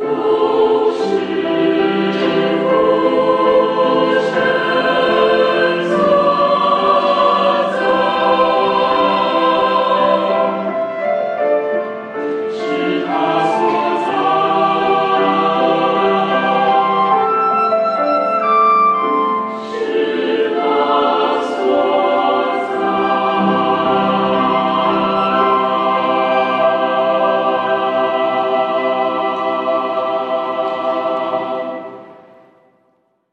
Lord.